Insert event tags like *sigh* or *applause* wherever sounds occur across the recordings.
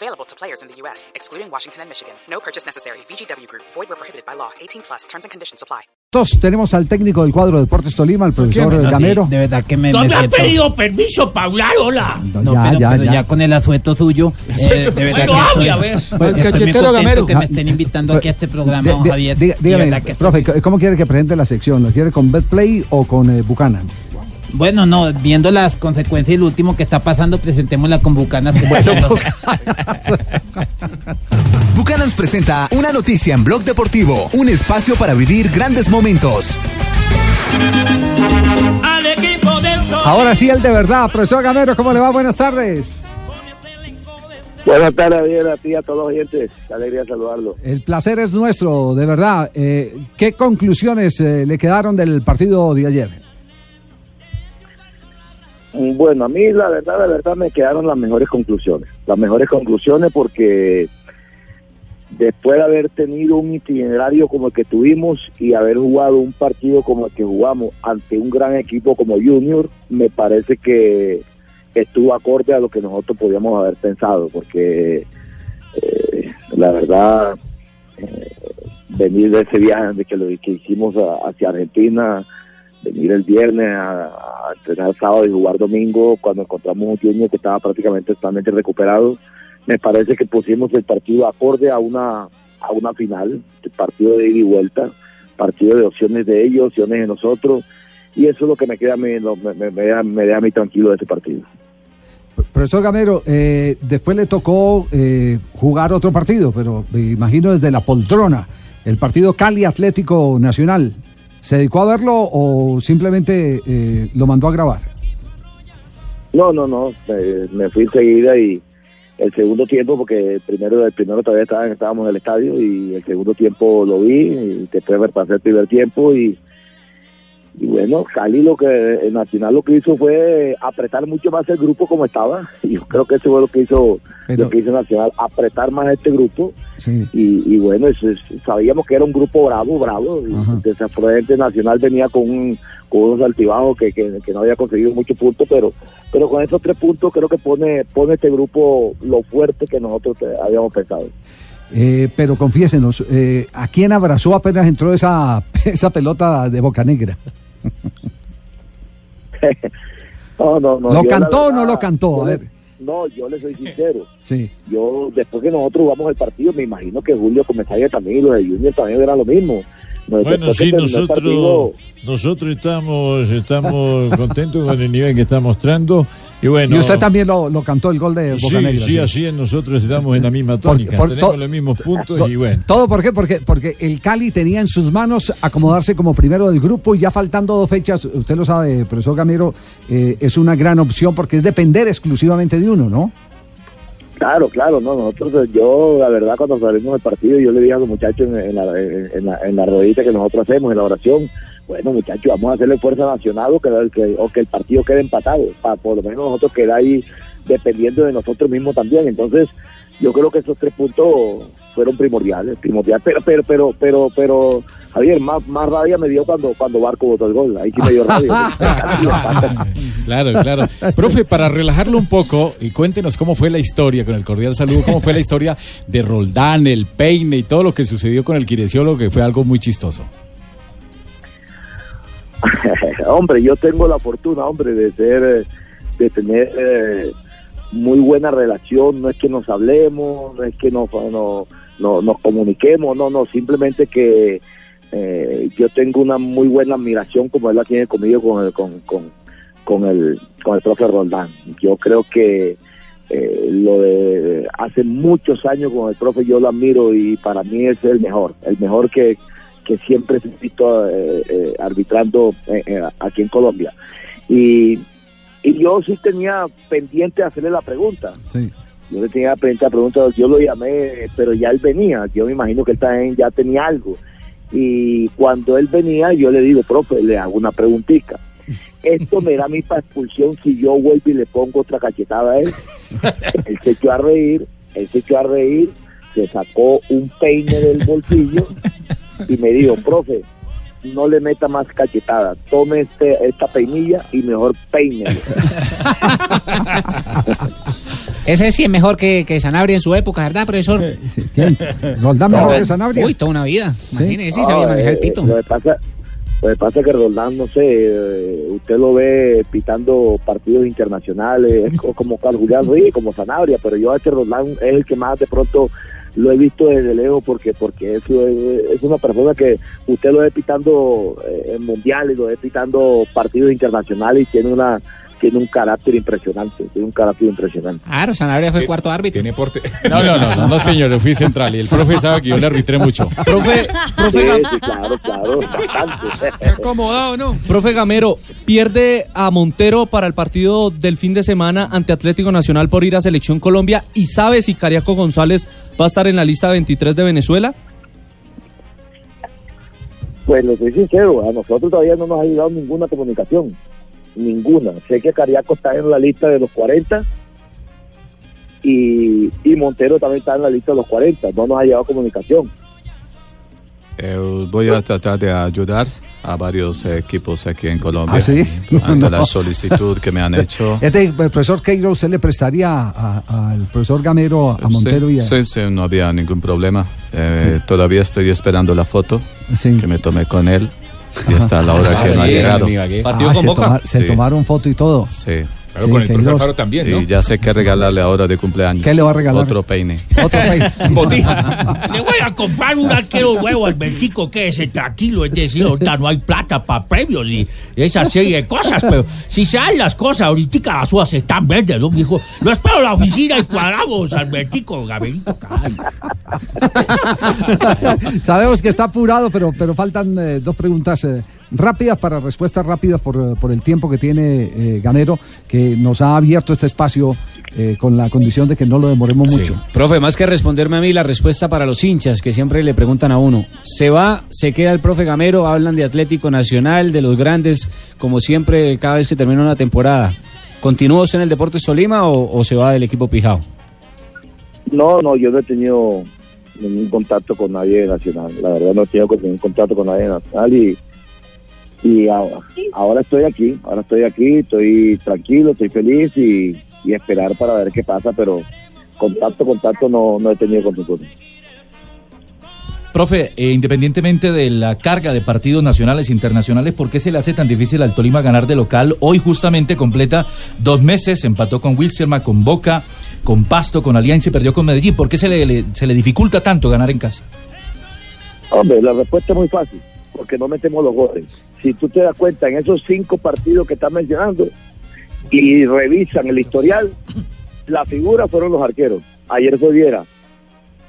Available to players in the U.S., excluding Washington and Michigan. No purchase necessary. VGW Group. Void where prohibited by law. 18 plus. Terms and conditions apply. Todos tenemos al técnico del cuadro Deportes Tolima, el profesor No, sí, Gamero. de verdad que me, ¿No me me has siento- pedido permiso para hablar? Hola. No, ya, pero, ya, pero ya. ya con el asueto suyo, *laughs* eh, de verdad Bueno, que hable, estoy, a ver. *laughs* pues, estoy muy cachetero Gamero. que me estén invitando aquí a este programa, De- de- Javier. dígame, profe, estoy- ¿cómo quiere que presente la sección? ¿Lo quiere con Betplay o con eh, Buchanan? Bueno, no, viendo las consecuencias y lo último que está pasando, presentémosla con Bucanas. que *laughs* Bucanans presenta una noticia en Blog Deportivo, un espacio para vivir grandes momentos. Ahora sí, el de verdad. Profesor Gamero, ¿cómo le va? Buenas tardes. Buenas tardes, bien a ti y a todos los oyentes. Alegría saludarlo. El placer es nuestro, de verdad. Eh, ¿Qué conclusiones eh, le quedaron del partido de ayer? Bueno, a mí la verdad, la verdad me quedaron las mejores conclusiones. Las mejores conclusiones porque después de haber tenido un itinerario como el que tuvimos y haber jugado un partido como el que jugamos ante un gran equipo como Junior, me parece que estuvo acorde a lo que nosotros podíamos haber pensado, porque eh, la verdad, eh, venir de ese viaje de que lo que hicimos a- hacia Argentina, venir el viernes a, entrenar sábado y jugar domingo cuando encontramos un Junior que estaba prácticamente totalmente recuperado, me parece que pusimos el partido acorde a una a una final, partido de ida y vuelta, partido de opciones de ellos, opciones de nosotros, y eso es lo que me queda me, me- me me da a mí tranquilo de ese partido. Profesor Gamero, eh, después le tocó eh, jugar otro partido, pero me imagino desde la poltrona, el partido Cali Atlético Nacional. ¿Se dedicó a verlo o simplemente eh, lo mandó a grabar? No, no, no, me, fui enseguida y el segundo tiempo, porque el primero, el primero todavía estábamos en el estadio y el segundo tiempo lo vi y después me pasé el primer tiempo y, y bueno, Cali lo que, el Nacional lo que hizo fue apretar mucho más el grupo como estaba y yo creo que eso fue lo que hizo, Pero- lo que hizo Nacional, apretar más este grupo Sí. y, y bueno, eso es- sabíamos que era un grupo bravo, bravo. y. Desafortunadamente Nacional venía con, un, con unos altibajos que, que, que no había conseguido muchos puntos, pero pero con esos tres puntos creo que pone pone este grupo lo fuerte que nosotros habíamos pensado. Eh, pero confiésenos, eh, ¿a quién abrazó apenas entró esa, *laughs* esa pelota de Boca Negra? No, no, no. ¿Lo yo cantó o no lo cantó? A ver. No, yo le soy sincero. Sí. Yo, después que nosotros jugamos el partido, me imagino que Julio Comesaña también y los de Junior también era lo mismo. No, Bueno, sí, nosotros, partido, nosotros estamos, estamos contentos con el nivel que está mostrando. Y bueno, y usted también lo, lo cantó el gol de Boca sí, Negra. sí, así es, nosotros estamos en la misma tónica, por tenemos to- los mismos puntos To- y bueno. ¿Todo por qué? Porque, porque el Cali tenía en sus manos acomodarse como primero del grupo y ya faltando dos fechas, usted lo sabe, profesor Gamero, eh, es una gran opción porque es depender exclusivamente de uno, ¿no? Claro, claro, no, nosotros, yo, la verdad, cuando salimos del partido, yo le dije a los muchachos en, en la, en, en la, en la rodita que nosotros hacemos, en la oración, bueno, muchachos, vamos a hacerle fuerza nacional o que, que- o que el partido quede empatado, para por lo menos nosotros quedar ahí dependiendo de nosotros mismos también. Entonces, yo creo que esos tres puntos fueron primordiales, primordiales, pero, pero, pero, pero, pero, Javier, más, más rabia me dio cuando, cuando Barco botó el gol, ahí sí me dio rabia. *laughs* Claro, claro. Profe, para relajarlo un poco y cuéntenos cómo fue la historia, con el cordial saludo, cómo fue la historia de Roldán, el peine y todo lo que sucedió con el kinesiólogo, que fue algo muy chistoso. *laughs* hombre, yo tengo la fortuna, hombre, de ser, eh, de tener eh, muy buena relación. No es que nos hablemos, no es que nos, no, no- nos comuniquemos, no, no, simplemente que eh, yo tengo una muy buena admiración como él la tiene conmigo con el, con, con, el, con el profe Roldán. Yo creo que eh, lo de hace muchos años con el profe yo lo admiro y para mí es el mejor, el mejor que, que siempre he visto eh, eh, arbitrando eh, eh, aquí en Colombia. Y, y yo sí tenía pendiente hacerle la pregunta. Sí. Yo le tenía pendiente la pregunta, yo lo llamé, pero ya él venía, yo me imagino que él también ya tenía algo. Y cuando él venía, yo le digo, profe, le hago una preguntita. Esto me da a mí para expulsión si yo vuelvo y le pongo otra cachetada a él. *laughs* él se echó a reír, él se echó a reír, se sacó un peine del bolsillo y me dijo, profe, no le meta más cachetada, tome este, esta peinilla y mejor peine. *laughs* Ese sí es mejor que, que Sanabria en su época, ¿verdad, profesor? ¿Roldán mejor que Sanabria? Uy, toda una vida. Imagínese, sí, sabía manejar el eh, pito. Lo que pasa, lo que pasa es que Roldán, no sé, eh, usted lo ve pitando partidos internacionales, *laughs* es co- como Carlos Julián Ruiz, como Sanabria, pero yo a este Roldán es el que más de pronto lo he visto desde lejos porque porque es, es una persona que usted lo ve pitando eh, en mundiales, lo ve pitando partidos internacionales y tiene una tiene un carácter impresionante, tiene un carácter impresionante. Claro, Sanabria fue el cuarto árbitro. Tiene porte. *laughs* No, no, no, no, no, señor, yo fui central y el profe sabe que yo le arbitré mucho. *laughs* Profe, profe, Sí, Gam- sí, claro, claro, bastante. acomodado, ¿no? profe Gamero, pierde a Montero para el partido del fin de semana ante Atlético Nacional por ir a Selección Colombia y sabe si Cariaco González va a estar en la lista 23 de Venezuela. Pues lo soy sincero, a nosotros todavía no nos ha llegado ninguna comunicación, ninguna. Sé que Cariaco está en la lista de los 40 y, y Montero también está en la lista de los 40, no nos ha llegado comunicación. Eh, voy a tratar de ayudar a varios eh, equipos aquí en Colombia. ¿Ah, sí? *laughs* Ante No. la solicitud que me han hecho. Este, el profesor Queiro, ¿usted le prestaría al profesor Gamero, a Montero sí, y a... sí, sí, no había ningún problema. Eh, Todavía estoy esperando la foto que me tomé con él. Y hasta la hora Ah, que no ha sí, llegado. Ibagué. Ah, se, toma- se Sí. tomaron foto y todo. Sí. Claro, Sí, con el profe Queiroz. Alfaro también, Y ya sé qué regalarle ahora de cumpleaños. ¿Qué le va a regalar? Otro peine. Otro país. *laughs* *laughs* Le voy a comprar un arquero nuevo al Bentico que es tranquilo, es decir, ahorita no hay plata para premios y esa serie de cosas, pero si se dan las cosas, ahorita las uvas están verdes, ¿no, mijo? Lo espero en la oficina y cuadramos al Bentico, Gaberito. *laughs* Sabemos que está apurado, pero, pero faltan eh, dos preguntas eh, rápidas para respuestas rápidas por, eh, por el tiempo que tiene eh, Gamero, que nos ha abierto este espacio eh, con la condición de que no lo demoremos mucho. Profe, más que responderme a mí, la respuesta para los hinchas que siempre le preguntan a uno. ¿Se va, se queda el profe Gamero? Hablan de Atlético Nacional, de los grandes, como siempre, cada vez que termina una temporada. ¿Continúa usted en el Deportes Tolima o, o se va del equipo Pijao? No, no, yo no he tenido ningún contacto con nadie de Nacional. La verdad no he tenido ningún contacto con nadie de Nacional y, y ahora, ahora estoy aquí, ahora estoy aquí, estoy tranquilo, estoy feliz y, y esperar para ver qué pasa, pero contacto, contacto no, no he tenido con ninguno. Profe, eh, independientemente de la carga de partidos nacionales e internacionales, ¿por qué se le hace tan difícil al Tolima ganar de local? Hoy justamente completa dos meses, empató con Wilstermann, con Boca, con Pasto, con Alianza y perdió con Medellín. ¿Por qué se le, le- se le dificulta tanto ganar en casa? Hombre, la respuesta es muy fácil, porque no metemos los goles. Si tú te das cuenta, en esos cinco partidos que estás mencionando y revisan el historial, la figura fueron los arqueros. Ayer fue Viera,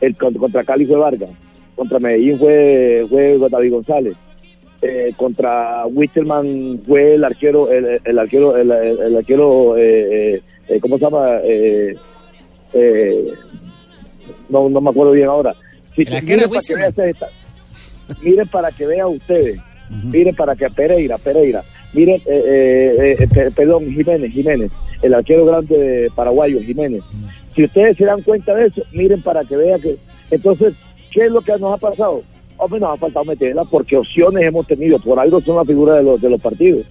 el con- contra Cali fue Vargas, contra Medellín fue, fue David González, eh, contra Wisterman fue el arquero, el, el arquero, el, arquero, eh, eh, ¿cómo se llama? Eh, eh, no, no me acuerdo bien ahora. Si El arquero miren para que vean ustedes, miren para que Pereira, Pereira, miren, eh, eh, eh, pe- perdón, Jiménez, Jiménez, el arquero grande de paraguayo, Jiménez. Si ustedes se dan cuenta de eso, miren para que vean que, entonces, ¿qué es lo que nos ha pasado? Hombre, nos ha faltado meterla porque opciones hemos tenido, por algo son la figura de los, de los partidos.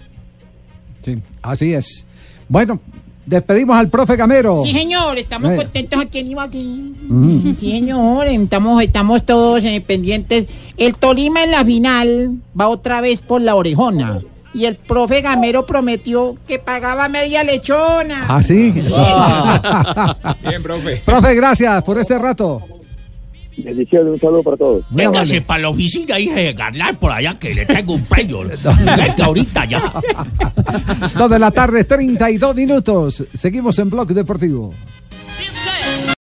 Sí, así es. Bueno, despedimos al profe Gamero. Sí, señor, estamos Eh. contentos aquí en Ibagué. Mm. Sí, señor, estamos, estamos todos pendientes. El Tolima en la final va otra vez por la orejona. Y el profe Gamero prometió que pagaba media lechona. ¿Ah, sí? *laughs* Bien, profe. profe, gracias por este rato. Bendiciones, un saludo para todos. Véngase para la oficina y a ganar por allá que le tengo un premio. *laughs* Venga ahorita ya. *laughs* Dos de la tarde, 32 minutos. Seguimos en Blog Deportivo.